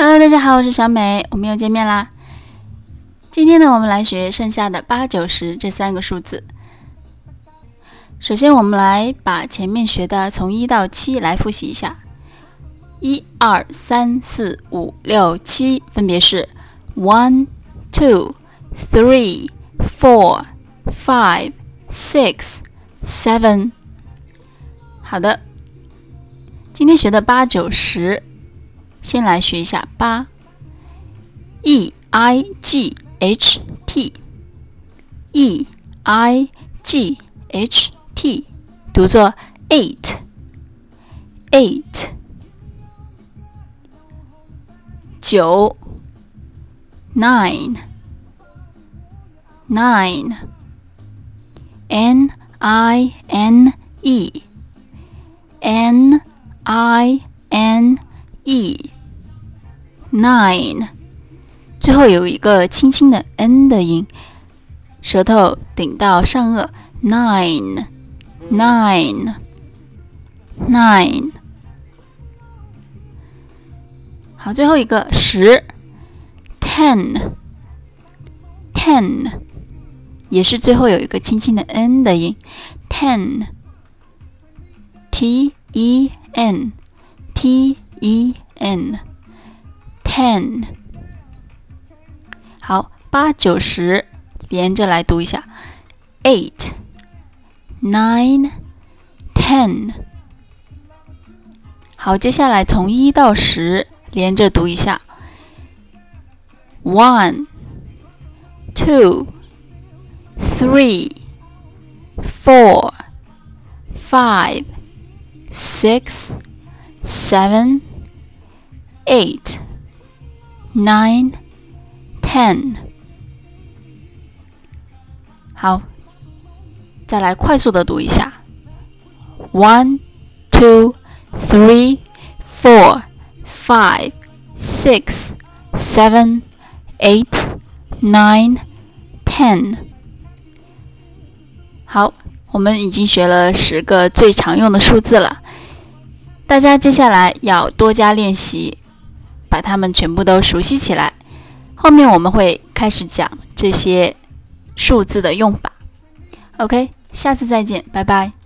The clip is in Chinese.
Hello，大家好，我是小美，我们又见面啦。今天呢，我们来学剩下的八九十这三个数字。首先，我们来把前面学的从一到七来复习一下。一二三四五六七，分别是 one two three four five six seven。好的，今天学的八九十。先来学一下八，e i g h t，e i g h t，读作 eight，eight。九，nine，nine，n i n e，n i n e。nine，最后有一个轻轻的 n 的音，舌头顶到上颚，nine，nine，nine。好，最后一个十，ten，ten，也是最后有一个轻轻的 n 的音，ten，t e n，t e n。ten，好，八九十连着来读一下，eight，nine，ten。好，接下来从一到十连着读一下 Eight,。Nine, ten。好，再来快速的读一下。One, two, three, four, five, six, seven, eight, nine, ten。好，我们已经学了十个最常用的数字了。大家接下来要多加练习。把它们全部都熟悉起来，后面我们会开始讲这些数字的用法。OK，下次再见，拜拜。